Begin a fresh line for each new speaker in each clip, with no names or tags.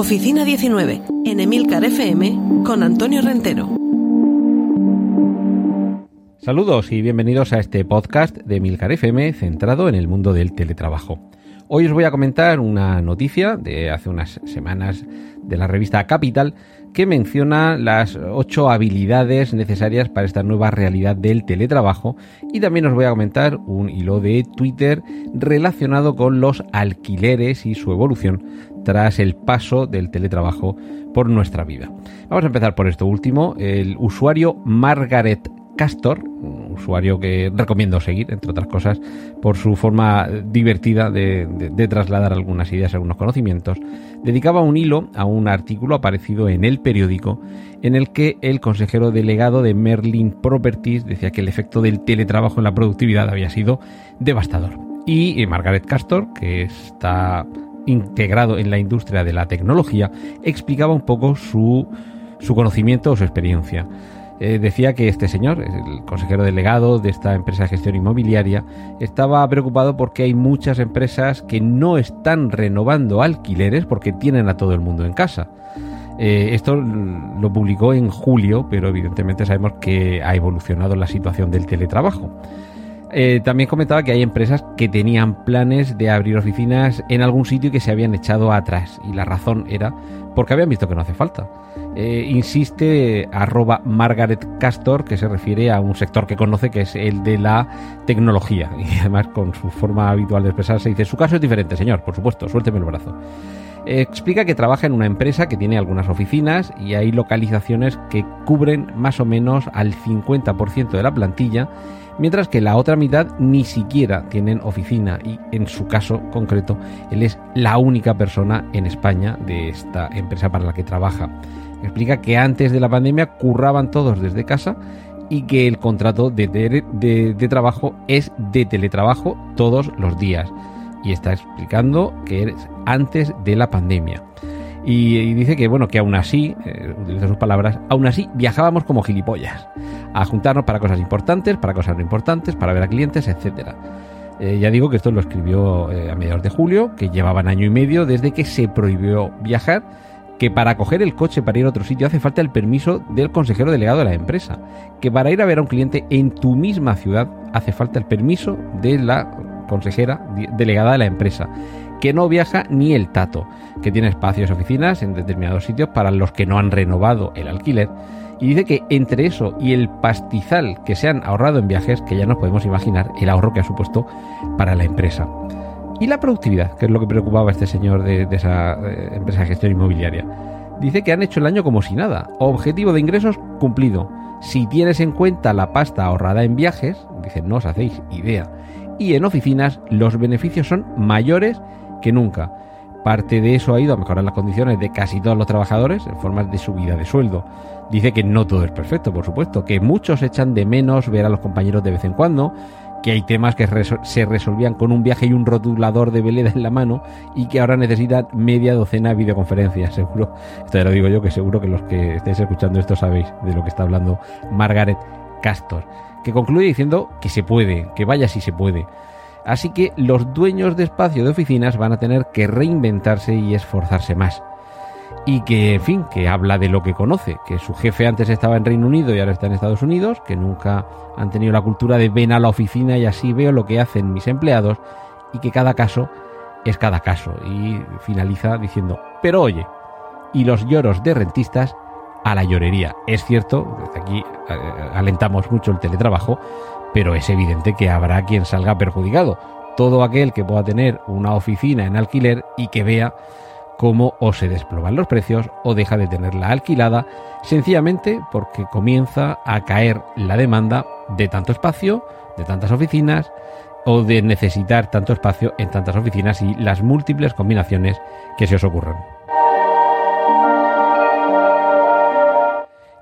Oficina 19, en Emilcar FM, con Antonio Rentero.
Saludos y bienvenidos a este podcast de Emilcar FM centrado en el mundo del teletrabajo. Hoy os voy a comentar una noticia de hace unas semanas de la revista Capital que menciona las ocho habilidades necesarias para esta nueva realidad del teletrabajo y también os voy a comentar un hilo de Twitter relacionado con los alquileres y su evolución tras el paso del teletrabajo por nuestra vida. Vamos a empezar por esto último. El usuario Margaret Castor, usuario que recomiendo seguir, entre otras cosas, por su forma divertida de, trasladar algunas ideas, algunos conocimientos, dedicaba un hilo a un artículo aparecido en el periódico en el que el consejero delegado de Merlin Properties decía que el efecto del teletrabajo en la productividad había sido devastador. Y Margaret Castor, que está integrado en la industria de la tecnología, explicaba un poco su, su conocimiento o su experiencia. Eh, decía que este señor, el consejero delegado de esta empresa de gestión inmobiliaria, estaba preocupado porque hay muchas empresas que no están renovando alquileres porque tienen a todo el mundo en casa. Eh, esto lo publicó en julio, pero evidentemente sabemos que ha evolucionado la situación del teletrabajo. Eh, también comentaba que hay empresas que tenían planes de abrir oficinas en algún sitio y que se habían echado atrás. Y la razón era porque habían visto que no hace falta. Eh, insiste arroba Margaret Castor, que se refiere a un sector que conoce, que es el de la tecnología. Y además, con su forma habitual de expresarse, dice: Su caso es diferente, señor, por supuesto, suélteme el brazo. explica que trabaja en una empresa que tiene algunas oficinas y hay localizaciones que cubren más o menos al 50% de la plantilla mientras que la otra mitad ni siquiera tienen oficina y en su caso concreto él es la única persona en España de esta empresa para la que trabaja. Explica que antes de la pandemia curraban todos desde casa y que el contrato de, trabajo es de teletrabajo todos los días. Y está explicando que es antes de la pandemia. Y, dice que, bueno, que aún así, eh, utiliza sus palabras, aún así viajábamos como gilipollas, a juntarnos para cosas importantes, para cosas no importantes, para ver a clientes, etcétera. Eh, ya digo que esto lo escribió eh, a mediados de julio, que llevaban año y medio desde que se prohibió viajar, que para coger el coche para ir a otro sitio hace falta el permiso del consejero delegado de la empresa, que para ir a ver a un cliente en tu misma ciudad hace falta el permiso de la consejera delegada de la empresa, que no viaja ni el tato, que tiene espacios oficinas en determinados sitios para los que no han renovado el alquiler. Y dice que entre eso y el pastizal que se han ahorrado en viajes, que ya nos podemos imaginar el ahorro que ha supuesto para la empresa. Y la productividad, que es lo que preocupaba a este señor de, esa eh, empresa de gestión inmobiliaria. Dice que han hecho el año como si nada. Objetivo de ingresos cumplido. Si tienes en cuenta la pasta ahorrada en viajes, dice, no os hacéis idea. Y en oficinas los beneficios son mayores que nunca. Parte de eso ha ido a mejorar las condiciones de casi todos los trabajadores en formas de subida de sueldo. Dice que no todo es perfecto, por supuesto, que muchos echan de menos ver a los compañeros de vez en cuando, que hay temas que se resolvían con un viaje y un rotulador de veleda en la mano y que ahora necesitan media docena de videoconferencias, seguro. Esto ya lo digo yo, que seguro que los que estéis escuchando esto sabéis de lo que está hablando Margaret Castor, que concluye diciendo que se puede, que vaya si se puede. Así que los dueños de espacio de oficinas van a tener que reinventarse y esforzarse más. Y que, en fin, que habla de lo que conoce, que su jefe antes estaba en Reino Unido y ahora está en Estados Unidos, que nunca han tenido la cultura de ven a la oficina y así veo lo que hacen mis empleados, y que cada caso es cada caso. Y finaliza diciendo, pero oye, y los lloros de rentistas a la llorería. Es cierto, desde aquí eh, alentamos mucho el teletrabajo, pero es evidente que habrá quien salga perjudicado. Todo aquel que pueda tener una oficina en alquiler y que vea cómo o se desploman los precios o deja de tenerla alquilada, sencillamente porque comienza a caer la demanda de tanto espacio, de tantas oficinas o de necesitar tanto espacio en tantas oficinas y las múltiples combinaciones que se os ocurran.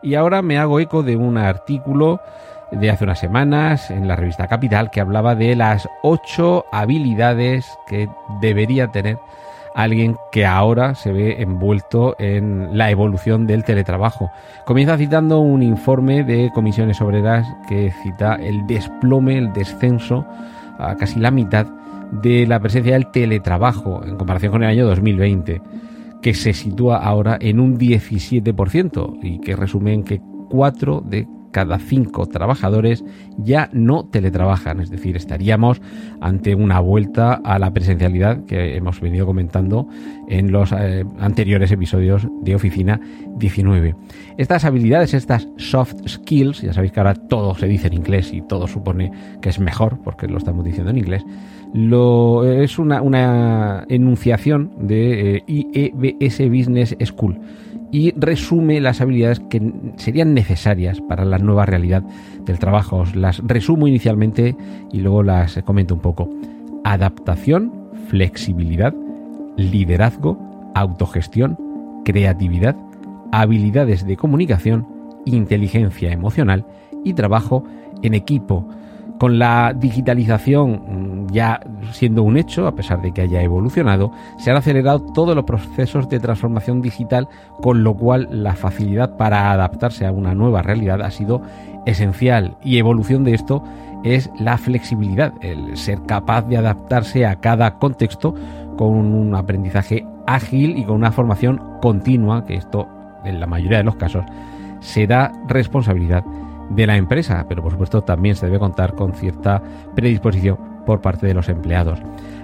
Y ahora me hago eco de un artículo de hace unas semanas en la revista Capital que hablaba de las ocho habilidades que debería tener alguien que ahora se ve envuelto en la evolución del teletrabajo. Comienza citando un informe de comisiones obreras que cita el desplome, el descenso a casi la mitad de la presencia del teletrabajo en comparación con el año 2020, que se sitúa ahora en un 17% y que resume en que 4 de cada cinco trabajadores ya no teletrabajan, es decir, estaríamos ante una vuelta a la presencialidad que hemos venido comentando en los eh, anteriores episodios de Oficina 19. Estas habilidades, estas soft skills, ya sabéis que ahora todo se dice en inglés y todo supone que es mejor porque lo estamos diciendo en inglés, es una, enunciación de eh, IEBS Business School y resume las habilidades que serían necesarias para la nueva realidad del trabajo. Os las resumo inicialmente y luego las comento un poco. Adaptación, flexibilidad, liderazgo, autogestión, creatividad, habilidades de comunicación, inteligencia emocional y trabajo en equipo con la digitalización mm, ya siendo un hecho, a pesar de que haya evolucionado, se han acelerado todos los procesos de transformación digital, con lo cual la facilidad para adaptarse a una nueva realidad ha sido esencial. Y evolución de esto es la flexibilidad, el ser capaz de adaptarse a cada contexto con un aprendizaje ágil y con una formación continua, que esto en la mayoría de los casos será responsabilidad de la empresa, pero por supuesto también se debe contar con cierta predisposición por parte de los empleados.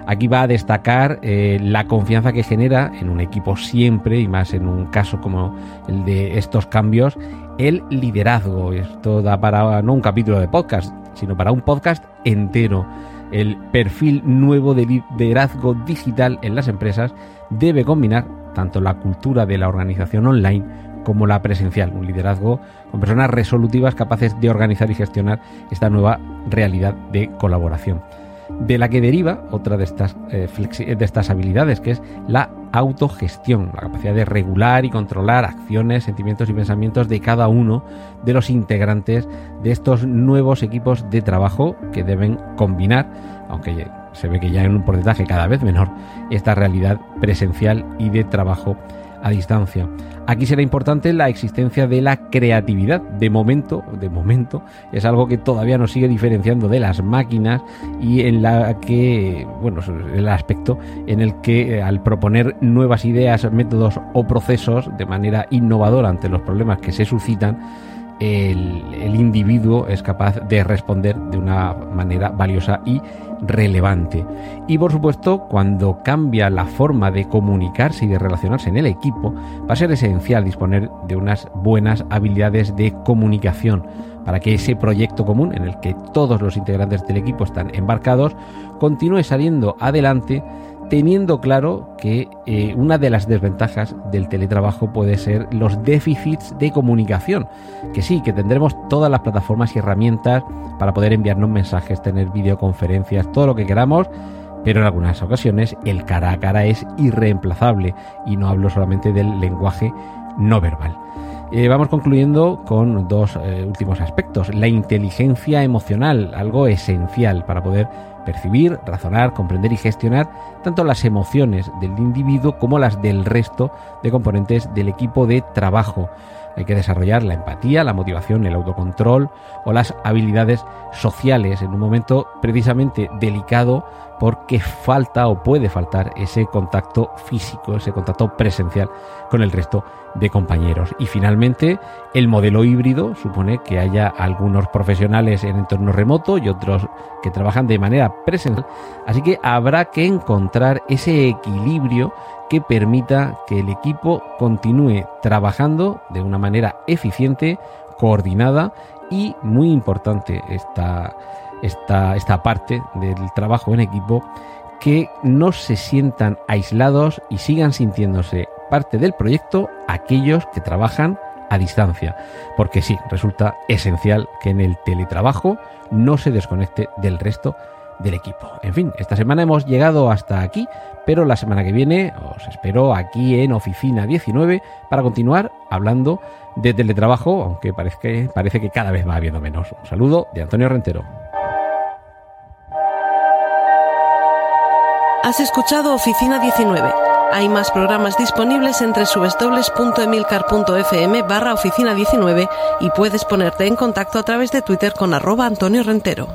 Aquí va a destacar eh, la confianza que genera en un equipo siempre, y más en un caso como el de estos cambios, el liderazgo. Esto da para no un capítulo de podcast, sino para un podcast entero. El perfil nuevo de liderazgo digital en las empresas debe combinar tanto la cultura de la organización online como la presencial, un liderazgo con personas resolutivas capaces de organizar y gestionar esta nueva realidad de colaboración. De la que deriva otra de estas, eh, de estas habilidades, que es la autogestión, la capacidad de regular y controlar acciones, sentimientos y pensamientos de cada uno de los integrantes de estos nuevos equipos de trabajo que deben combinar, aunque se ve que ya en un porcentaje cada vez menor, esta realidad presencial y de trabajo a distancia. Aquí será importante la existencia de la creatividad. De momento, de momento, es algo que todavía nos sigue diferenciando de las máquinas y en la que, bueno, el aspecto en el que eh, al proponer nuevas ideas, métodos o procesos de manera innovadora ante los problemas que se suscitan, el, individuo es capaz de responder de una manera valiosa y relevante. Y por supuesto, cuando cambia la forma de comunicarse y de relacionarse en el equipo, va a ser esencial disponer de unas buenas habilidades de comunicación para que ese proyecto común en el que todos los integrantes del equipo están embarcados continúe saliendo adelante teniendo claro que eh, una de las desventajas del teletrabajo puede ser los déficits de comunicación, que sí, que tendremos todas las plataformas y herramientas para poder enviarnos mensajes, tener videoconferencias, todo lo que queramos, pero en algunas ocasiones el cara a cara es irreemplazable y no hablo solamente del lenguaje no verbal. Eh, vamos concluyendo con dos eh, últimos aspectos. La inteligencia emocional, algo esencial para poder percibir, razonar, comprender y gestionar tanto las emociones del individuo como las del resto de componentes del equipo de trabajo. Hay que desarrollar la empatía, la motivación, el autocontrol o las habilidades sociales en un momento precisamente delicado porque falta o puede faltar ese contacto físico, ese contacto presencial con el resto de compañeros. Y finalmente, el modelo híbrido supone que haya algunos profesionales en entorno remoto y otros que trabajan de manera presencial. Así que habrá que encontrar ese equilibrio que permita que el equipo continúe trabajando de una manera eficiente, coordinada y muy importante esta, esta, esta parte del trabajo en equipo que no se sientan aislados y sigan sintiéndose parte del proyecto aquellos que trabajan a distancia, porque sí, resulta esencial que en el teletrabajo no se desconecte del resto del equipo. En fin, esta semana hemos llegado hasta aquí, pero la semana que viene os espero aquí en Oficina 19 para continuar hablando de teletrabajo, aunque parece parece que cada vez va habiendo menos. Un saludo de Antonio Rentero.
Has escuchado Oficina 19. Hay más programas disponibles entre www.emilcar.fm barra oficina 19 y puedes ponerte en contacto a través de Twitter con arroba Antonio Rentero.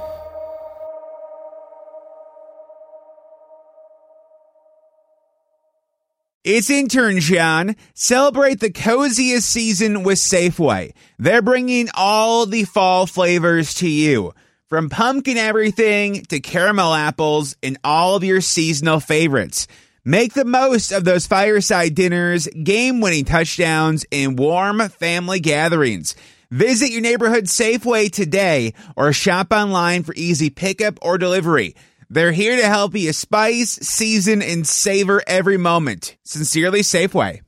It's intern John. Celebrate the coziest season with Safeway. They're bringing all the fall flavors to you. From pumpkin everything to caramel apples and all of your seasonal favorites. Make the most of those fireside dinners, game winning touchdowns, and warm family gatherings. Visit your neighborhood Safeway today or shop online for easy pickup or delivery. They're here to help you spice, season, and savor every moment. Sincerely, Safeway.